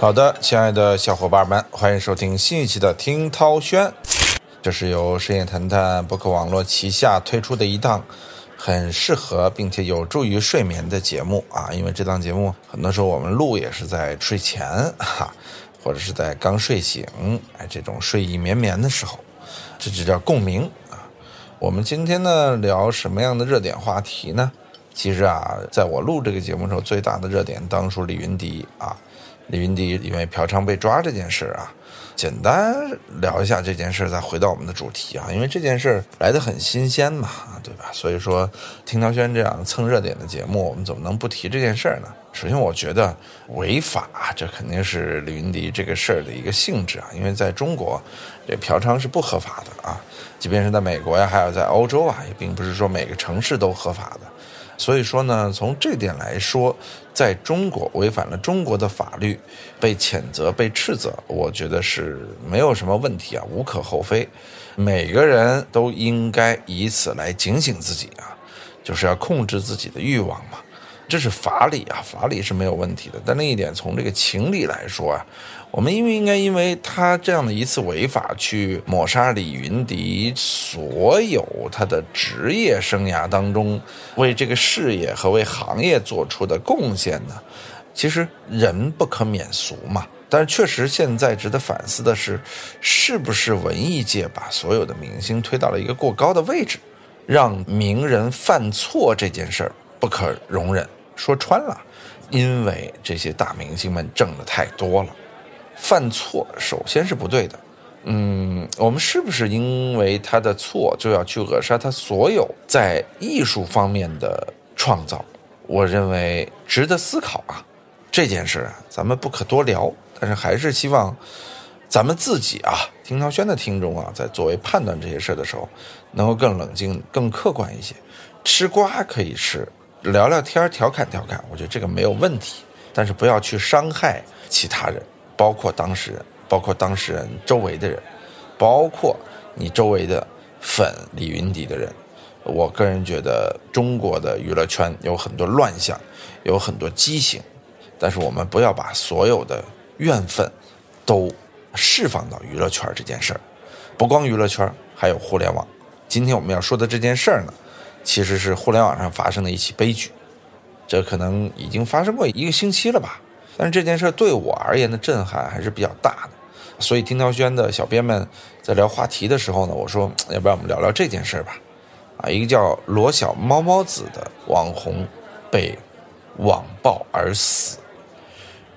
好的，亲爱的小伙伴们，欢迎收听新一期的听涛轩。这是由深夜谈谈博客网络旗下推出的一档很适合并且有助于睡眠的节目啊。因为这档节目很多时候我们录也是在睡前哈，或者是在刚睡醒哎这种睡意绵绵的时候，这就叫共鸣啊。我们今天呢聊什么样的热点话题呢？其实啊，在我录这个节目时候，最大的热点当属李云迪啊。李云迪因为嫖娼被抓这件事啊，简单聊一下这件事，再回到我们的主题啊。因为这件事来得很新鲜嘛，对吧？所以说，听涛轩这样蹭热点的节目，我们怎么能不提这件事呢？首先，我觉得违法，这肯定是李云迪这个事儿的一个性质啊。因为在中国，这嫖娼是不合法的啊，即便是在美国呀，还有在欧洲啊，也并不是说每个城市都合法的。所以说呢，从这点来说，在中国违反了中国的法律，被谴责、被斥责，我觉得是没有什么问题啊，无可厚非。每个人都应该以此来警醒自己啊，就是要控制自己的欲望嘛。这是法理啊，法理是没有问题的。但另一点，从这个情理来说啊。我们应不应该因为他这样的一次违法去抹杀李云迪所有他的职业生涯当中为这个事业和为行业做出的贡献呢？其实人不可免俗嘛。但是确实现在值得反思的是，是不是文艺界把所有的明星推到了一个过高的位置，让名人犯错这件事儿不可容忍？说穿了，因为这些大明星们挣的太多了。犯错首先是不对的，嗯，我们是不是因为他的错就要去扼杀他所有在艺术方面的创造？我认为值得思考啊。这件事啊，咱们不可多聊，但是还是希望咱们自己啊，听涛轩的听众啊，在作为判断这些事的时候，能够更冷静、更客观一些。吃瓜可以吃，聊聊天调侃调侃，我觉得这个没有问题，但是不要去伤害其他人。包括当事人，包括当事人周围的人，包括你周围的粉李云迪的人，我个人觉得中国的娱乐圈有很多乱象，有很多畸形，但是我们不要把所有的怨愤都释放到娱乐圈这件事儿。不光娱乐圈，还有互联网。今天我们要说的这件事儿呢，其实是互联网上发生的一起悲剧，这可能已经发生过一个星期了吧。但是这件事对我而言的震撼还是比较大的，所以听涛轩的小编们在聊话题的时候呢，我说要不然我们聊聊这件事吧，啊，一个叫罗小猫猫子的网红被网暴而死，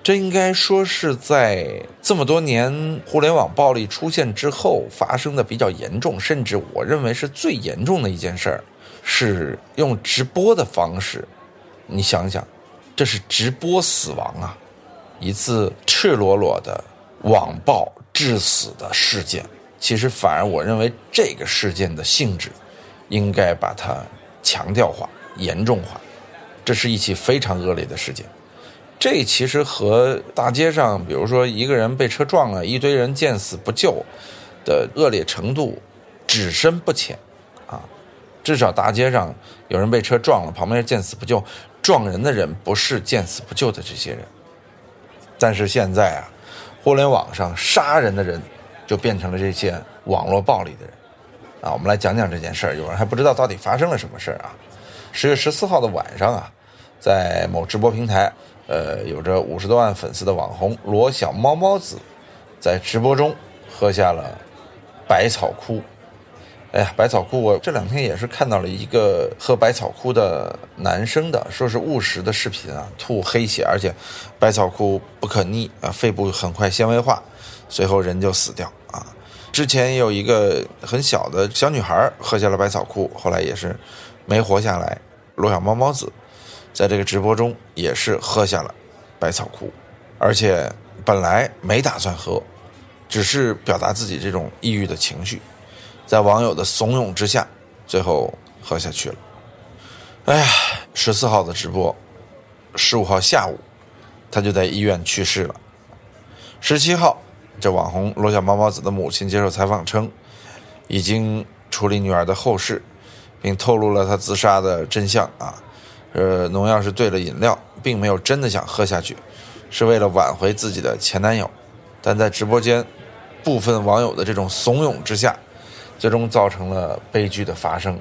这应该说是在这么多年互联网暴力出现之后发生的比较严重，甚至我认为是最严重的一件事儿，是用直播的方式，你想想，这是直播死亡啊！一次赤裸裸的网暴致死的事件，其实反而我认为这个事件的性质，应该把它强调化、严重化。这是一起非常恶劣的事件，这其实和大街上，比如说一个人被车撞了，一堆人见死不救的恶劣程度，只深不浅啊。至少大街上有人被车撞了，旁边见死不救，撞人的人不是见死不救的这些人。但是现在啊，互联网上杀人的人，就变成了这些网络暴力的人，啊，我们来讲讲这件事儿。有人还不知道到底发生了什么事儿啊？十月十四号的晚上啊，在某直播平台，呃，有着五十多万粉丝的网红罗小猫猫子，在直播中喝下了百草枯。哎呀，百草枯！我这两天也是看到了一个喝百草枯的男生的，说是误食的视频啊，吐黑血，而且百草枯不可逆啊，肺部很快纤维化，随后人就死掉啊。之前也有一个很小的小女孩喝下了百草枯，后来也是没活下来。罗小猫猫子在这个直播中也是喝下了百草枯，而且本来没打算喝，只是表达自己这种抑郁的情绪。在网友的怂恿之下，最后喝下去了。哎呀，十四号的直播，十五号下午，他就在医院去世了。十七号，这网红罗小猫猫子的母亲接受采访称，已经处理女儿的后事，并透露了她自杀的真相啊。呃，农药是兑了饮料，并没有真的想喝下去，是为了挽回自己的前男友，但在直播间部分网友的这种怂恿之下，最终造成了悲剧的发生。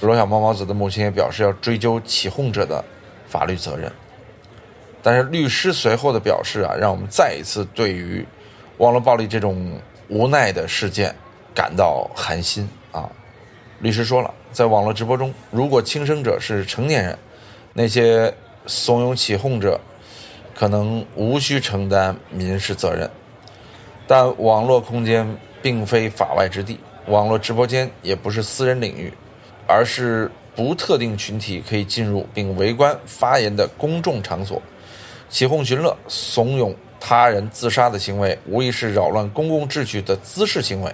罗小猫猫子的母亲也表示要追究起哄者的法律责任，但是律师随后的表示啊，让我们再一次对于网络暴力这种无奈的事件感到寒心啊。律师说了，在网络直播中，如果轻生者是成年人，那些怂恿起哄者可能无需承担民事责任，但网络空间并非法外之地，网络直播间也不是私人领域。而是不特定群体可以进入并围观发言的公众场所，起哄寻乐、怂恿他人自杀的行为，无疑是扰乱公共秩序的滋事行为。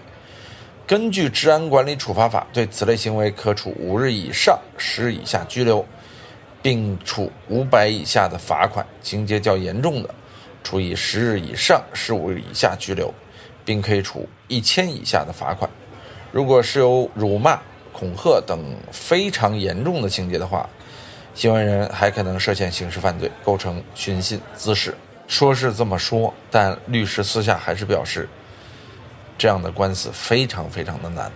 根据《治安管理处罚法》，对此类行为可处五日以上十日以下拘留，并处五百以下的罚款；情节较严重的，处以十日以上十五日以下拘留，并可以处一千以下的罚款。如果是有辱骂，恐吓等非常严重的情节的话，行为人还可能涉嫌刑事犯罪，构成寻衅滋事。说是这么说，但律师私下还是表示，这样的官司非常非常的难，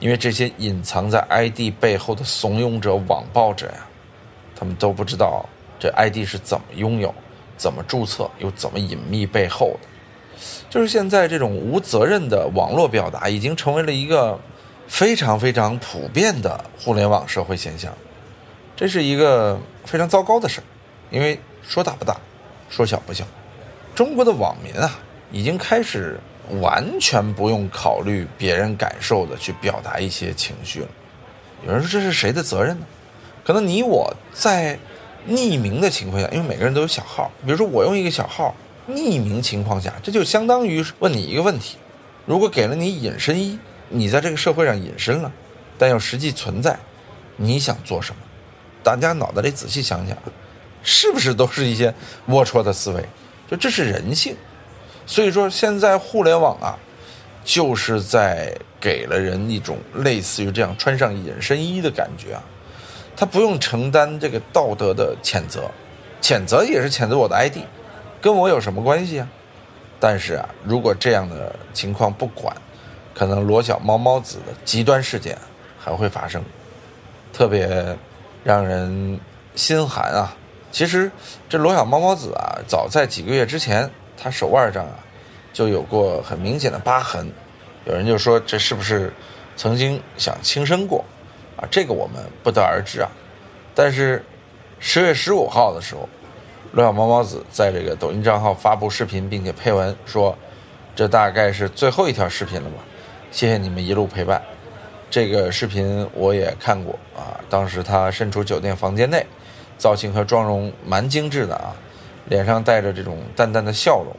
因为这些隐藏在 ID 背后的怂恿者、网暴者呀，他们都不知道这 ID 是怎么拥有、怎么注册、又怎么隐秘背后的。就是现在这种无责任的网络表达，已经成为了一个。非常非常普遍的互联网社会现象，这是一个非常糟糕的事儿，因为说大不大，说小不小。中国的网民啊，已经开始完全不用考虑别人感受的去表达一些情绪了。有人说这是谁的责任呢？可能你我在匿名的情况下，因为每个人都有小号，比如说我用一个小号匿名情况下，这就相当于问你一个问题：如果给了你隐身衣。你在这个社会上隐身了，但又实际存在，你想做什么？大家脑袋里仔细想想，是不是都是一些龌龊的思维？就这是人性。所以说，现在互联网啊，就是在给了人一种类似于这样穿上隐身衣的感觉啊。他不用承担这个道德的谴责，谴责也是谴责我的 ID，跟我有什么关系啊？但是啊，如果这样的情况不管。可能罗小猫猫子的极端事件还会发生，特别让人心寒啊！其实这罗小猫猫子啊，早在几个月之前，他手腕上啊就有过很明显的疤痕，有人就说这是不是曾经想轻生过啊？这个我们不得而知啊。但是十月十五号的时候，罗小猫猫子在这个抖音账号发布视频，并且配文说：“这大概是最后一条视频了吧。”谢谢你们一路陪伴，这个视频我也看过啊。当时他身处酒店房间内，造型和妆容蛮精致的啊，脸上带着这种淡淡的笑容。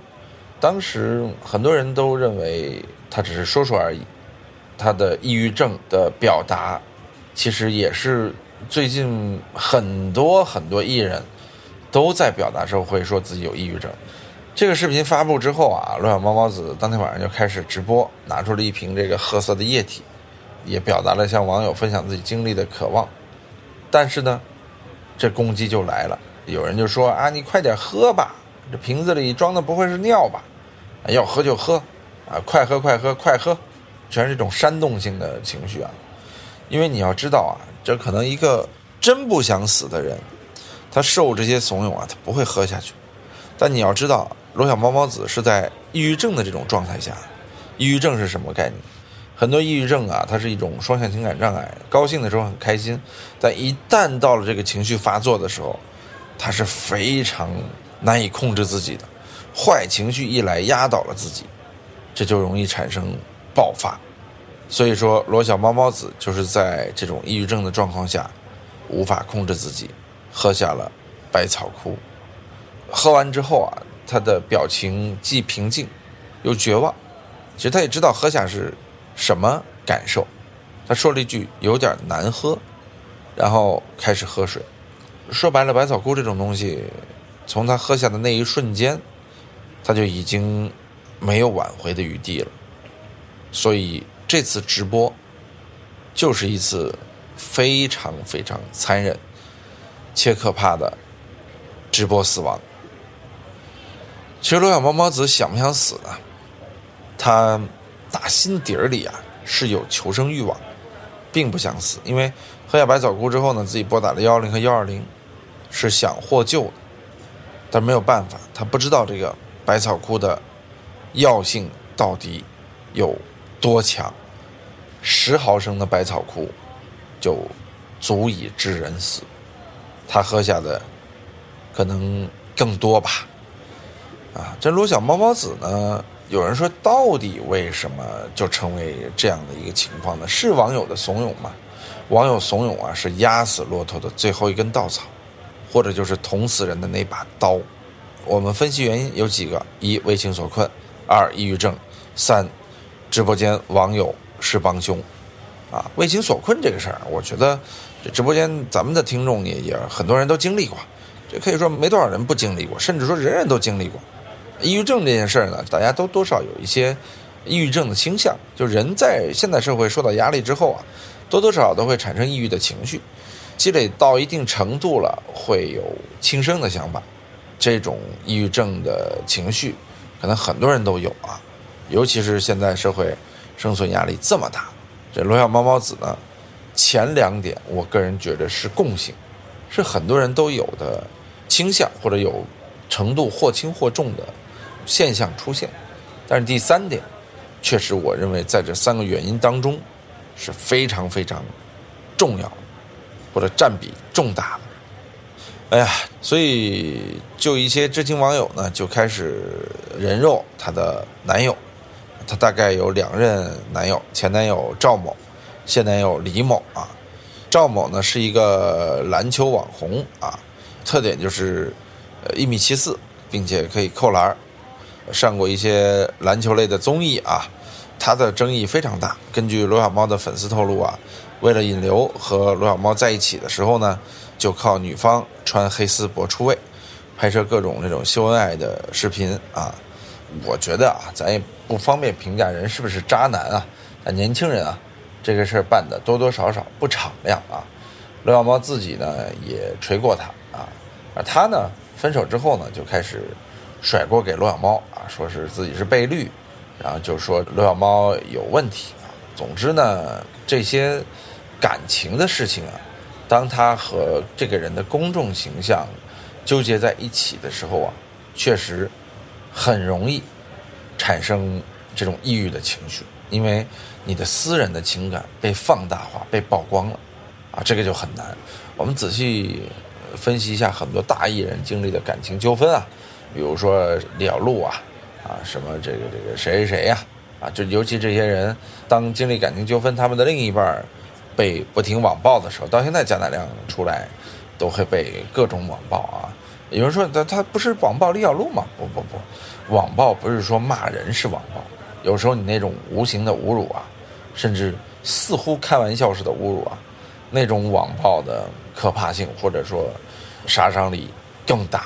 当时很多人都认为他只是说说而已。他的抑郁症的表达，其实也是最近很多很多艺人都在表达时候会说自己有抑郁症。这个视频发布之后啊，罗小猫猫子当天晚上就开始直播，拿出了一瓶这个褐色的液体，也表达了向网友分享自己经历的渴望。但是呢，这攻击就来了，有人就说啊，你快点喝吧，这瓶子里装的不会是尿吧？要喝就喝，啊，快喝快喝快喝，全是这种煽动性的情绪啊。因为你要知道啊，这可能一个真不想死的人，他受这些怂恿啊，他不会喝下去。但你要知道。罗小猫猫子是在抑郁症的这种状态下，抑郁症是什么概念？很多抑郁症啊，它是一种双向情感障碍。高兴的时候很开心，但一旦到了这个情绪发作的时候，它是非常难以控制自己的。坏情绪一来，压倒了自己，这就容易产生爆发。所以说，罗小猫猫子就是在这种抑郁症的状况下，无法控制自己，喝下了百草枯。喝完之后啊。他的表情既平静，又绝望。其实他也知道喝下是什么感受。他说了一句“有点难喝”，然后开始喝水。说白了，百草枯这种东西，从他喝下的那一瞬间，他就已经没有挽回的余地了。所以这次直播就是一次非常非常残忍且可怕的直播死亡。其实罗小猫猫子想不想死呢？他打心底儿里啊是有求生欲望，并不想死。因为喝下百草枯之后呢，自己拨打了幺幺零和幺二零，是想获救的，但没有办法，他不知道这个百草枯的药性到底有多强，十毫升的百草枯就足以致人死，他喝下的可能更多吧。啊，这罗小猫猫子呢？有人说，到底为什么就成为这样的一个情况呢？是网友的怂恿吗？网友怂恿啊，是压死骆驼的最后一根稻草，或者就是捅死人的那把刀。我们分析原因有几个：一、为情所困；二、抑郁症；三、直播间网友是帮凶。啊，为情所困这个事儿，我觉得这直播间咱们的听众也也很多人都经历过，这可以说没多少人不经历过，甚至说人人都经历过。抑郁症这件事儿呢，大家都多少有一些抑郁症的倾向。就人在现代社会受到压力之后啊，多多少少都会产生抑郁的情绪，积累到一定程度了，会有轻生的想法。这种抑郁症的情绪，可能很多人都有啊。尤其是现在社会生存压力这么大，这罗小猫猫子呢，前两点我个人觉得是共性，是很多人都有的倾向或者有程度或轻或重的。现象出现，但是第三点，确实我认为在这三个原因当中是非常非常重要，或者占比重大的。哎呀，所以就一些知情网友呢就开始人肉她的男友，她大概有两任男友，前男友赵某，现男友李某啊。赵某呢是一个篮球网红啊，特点就是呃一米七四，并且可以扣篮儿。上过一些篮球类的综艺啊，他的争议非常大。根据罗小猫的粉丝透露啊，为了引流和罗小猫在一起的时候呢，就靠女方穿黑丝博出位，拍摄各种那种秀恩爱的视频啊。我觉得啊，咱也不方便评价人是不是渣男啊。但年轻人啊，这个事儿办的多多少少不敞亮啊。罗小猫自己呢也锤过他啊，而他呢分手之后呢就开始。甩锅给罗小猫啊，说是自己是被绿，然后就说罗小猫有问题啊。总之呢，这些感情的事情啊，当他和这个人的公众形象纠结在一起的时候啊，确实很容易产生这种抑郁的情绪，因为你的私人的情感被放大化、被曝光了啊，这个就很难。我们仔细分析一下很多大艺人经历的感情纠纷啊。比如说李小璐啊，啊什么这个这个谁谁谁呀，啊就尤其这些人，当经历感情纠纷，他们的另一半被不停网暴的时候，到现在贾乃亮出来，都会被各种网暴啊。有人说他他不是网暴李小璐吗？不不不，网暴不是说骂人是网暴，有时候你那种无形的侮辱啊，甚至似乎开玩笑似的侮辱啊，那种网暴的可怕性或者说杀伤力更大。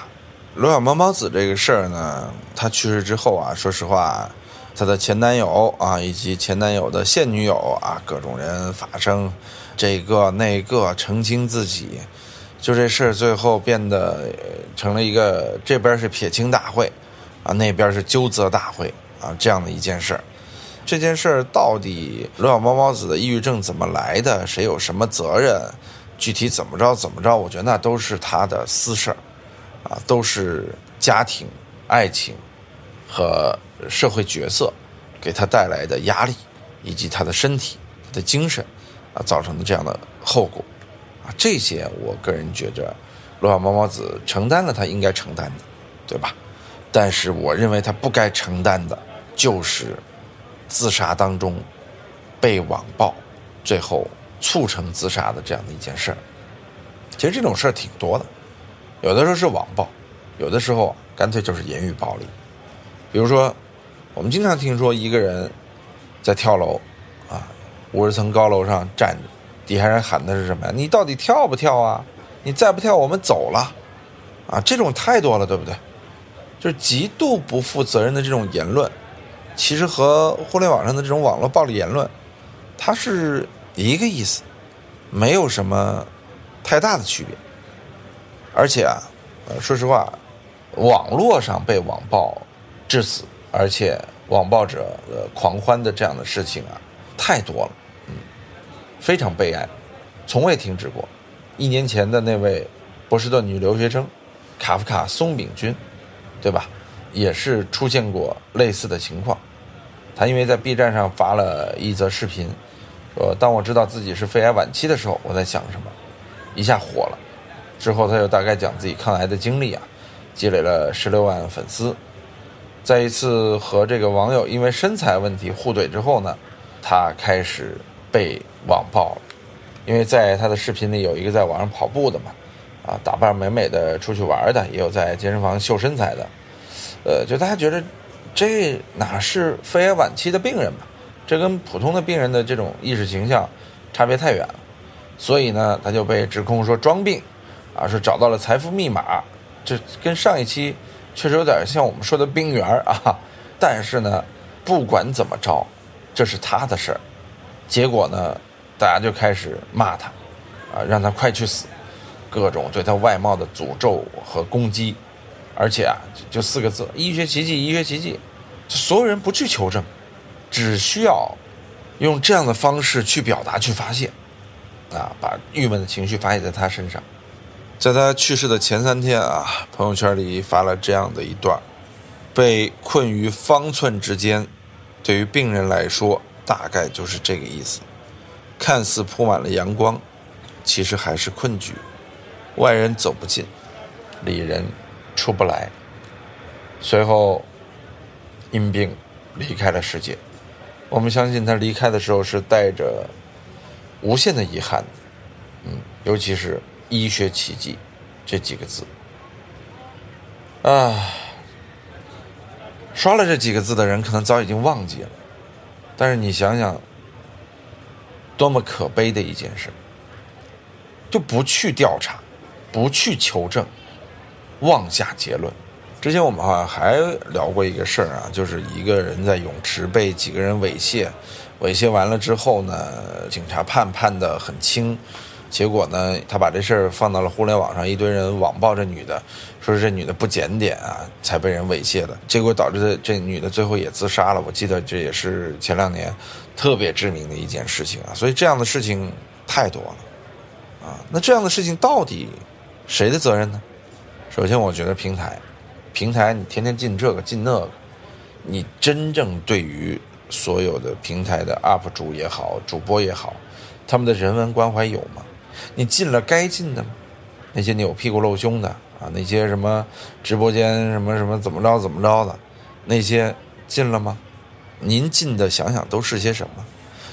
罗小猫猫子这个事儿呢，她去世之后啊，说实话，她的前男友啊，以及前男友的现女友啊，各种人发生这个那个澄清自己，就这事儿最后变得成了一个这边是撇清大会啊，那边是纠责大会啊，这样的一件事儿。这件事儿到底罗小猫猫子的抑郁症怎么来的？谁有什么责任？具体怎么着怎么着？我觉得那都是他的私事儿。啊，都是家庭、爱情和社会角色给他带来的压力，以及他的身体、他的精神啊造成的这样的后果啊，这些我个人觉着，罗小猫猫子承担了他应该承担的，对吧？但是我认为他不该承担的，就是自杀当中被网暴，最后促成自杀的这样的一件事儿。其实这种事儿挺多的。有的时候是网暴，有的时候干脆就是言语暴力。比如说，我们经常听说一个人在跳楼，啊，五十层高楼上站着，底下人喊的是什么呀？你到底跳不跳啊？你再不跳，我们走了。啊，这种太多了，对不对？就是极度不负责任的这种言论，其实和互联网上的这种网络暴力言论，它是一个意思，没有什么太大的区别。而且啊，说实话，网络上被网暴致死，而且网暴者呃狂欢的这样的事情啊，太多了，嗯，非常悲哀，从未停止过。一年前的那位波士顿女留学生卡夫卡松饼君，对吧？也是出现过类似的情况。他因为在 B 站上发了一则视频，说当我知道自己是肺癌晚期的时候，我在想什么，一下火了。之后他又大概讲自己抗癌的经历啊，积累了十六万粉丝。在一次和这个网友因为身材问题互怼之后呢，他开始被网暴了。因为在他的视频里有一个在网上跑步的嘛，啊，打扮美美的出去玩的，也有在健身房秀身材的，呃，就大家觉得这哪是肺癌晚期的病人嘛？这跟普通的病人的这种意识形象差别太远了，所以呢，他就被指控说装病，啊，说找到了财富密码，这跟上一期。确实有点像我们说的冰原啊，但是呢，不管怎么着，这是他的事儿。结果呢，大家就开始骂他，啊，让他快去死，各种对他外貌的诅咒和攻击，而且啊，就四个字：医学奇迹，医学奇迹。所有人不去求证，只需要用这样的方式去表达、去发泄，啊，把郁闷的情绪发泄在他身上。在他去世的前三天啊，朋友圈里发了这样的一段：被困于方寸之间，对于病人来说，大概就是这个意思。看似铺满了阳光，其实还是困局。外人走不进，里人出不来。随后，因病离开了世界。我们相信他离开的时候是带着无限的遗憾，嗯，尤其是。医学奇迹，这几个字啊，刷了这几个字的人可能早已经忘记了，但是你想想，多么可悲的一件事，就不去调查，不去求证，妄下结论。之前我们好像还聊过一个事儿啊，就是一个人在泳池被几个人猥亵，猥亵完了之后呢，警察判判的很轻。结果呢，他把这事儿放到了互联网上，一堆人网暴这女的，说这女的不检点啊，才被人猥亵的。结果导致这女的最后也自杀了。我记得这也是前两年特别知名的一件事情啊。所以这样的事情太多了啊。那这样的事情到底谁的责任呢？首先，我觉得平台，平台你天天进这个进那个，你真正对于所有的平台的 UP 主也好，主播也好，他们的人文关怀有吗？你进了该进的吗？那些扭屁股露胸的啊，那些什么直播间什么什么怎么着怎么着的，那些进了吗？您进的想想都是些什么？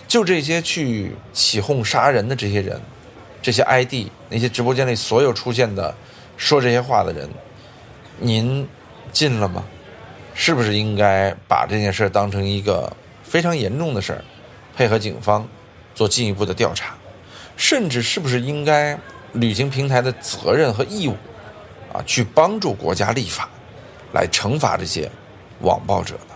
就这些去起哄杀人的这些人，这些 ID，那些直播间里所有出现的说这些话的人，您进了吗？是不是应该把这件事当成一个非常严重的事儿，配合警方做进一步的调查？甚至是不是应该履行平台的责任和义务，啊，去帮助国家立法，来惩罚这些网暴者呢？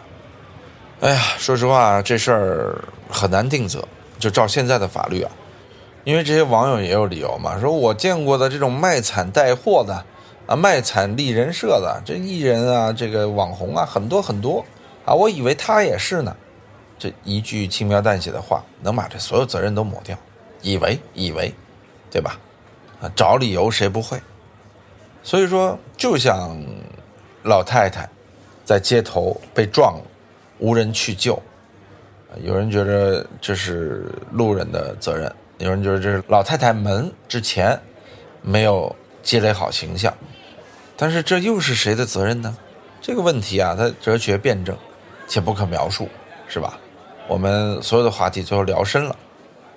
哎呀，说实话，这事儿很难定责。就照现在的法律啊，因为这些网友也有理由嘛，说我见过的这种卖惨带货的，啊，卖惨立人设的，这艺人啊，这个网红啊，很多很多啊，我以为他也是呢。这一句轻描淡写的话，能把这所有责任都抹掉。以为以为，对吧？啊，找理由谁不会？所以说，就像老太太在街头被撞了，无人去救。有人觉得这是路人的责任，有人觉得这是老太太们之前没有积累好形象。但是这又是谁的责任呢？这个问题啊，它哲学辩证且不可描述，是吧？我们所有的话题最后聊深了。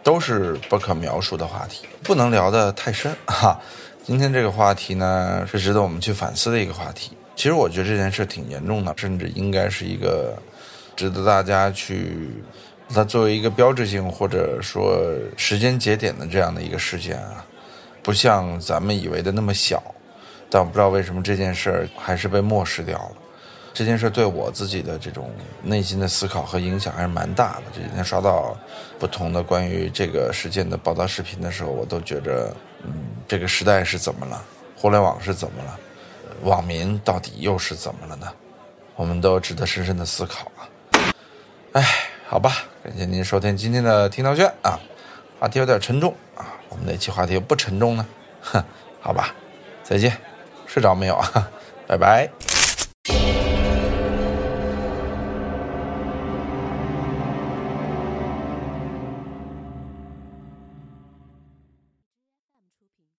都是不可描述的话题，不能聊得太深哈。今天这个话题呢，是值得我们去反思的一个话题。其实我觉得这件事挺严重的，甚至应该是一个值得大家去它作为一个标志性或者说时间节点的这样的一个事件啊，不像咱们以为的那么小。但我不知道为什么这件事儿还是被漠视掉了。这件事对我自己的这种内心的思考和影响还是蛮大的。这几天刷到不同的关于这个事件的报道视频的时候，我都觉着，嗯，这个时代是怎么了？互联网是怎么了？网民到底又是怎么了呢？我们都值得深深的思考啊。哎，好吧，感谢您收听今天的听涛轩啊，话题有点沉重啊，我们哪期话题不沉重呢？哼，好吧，再见，睡着没有啊？拜拜。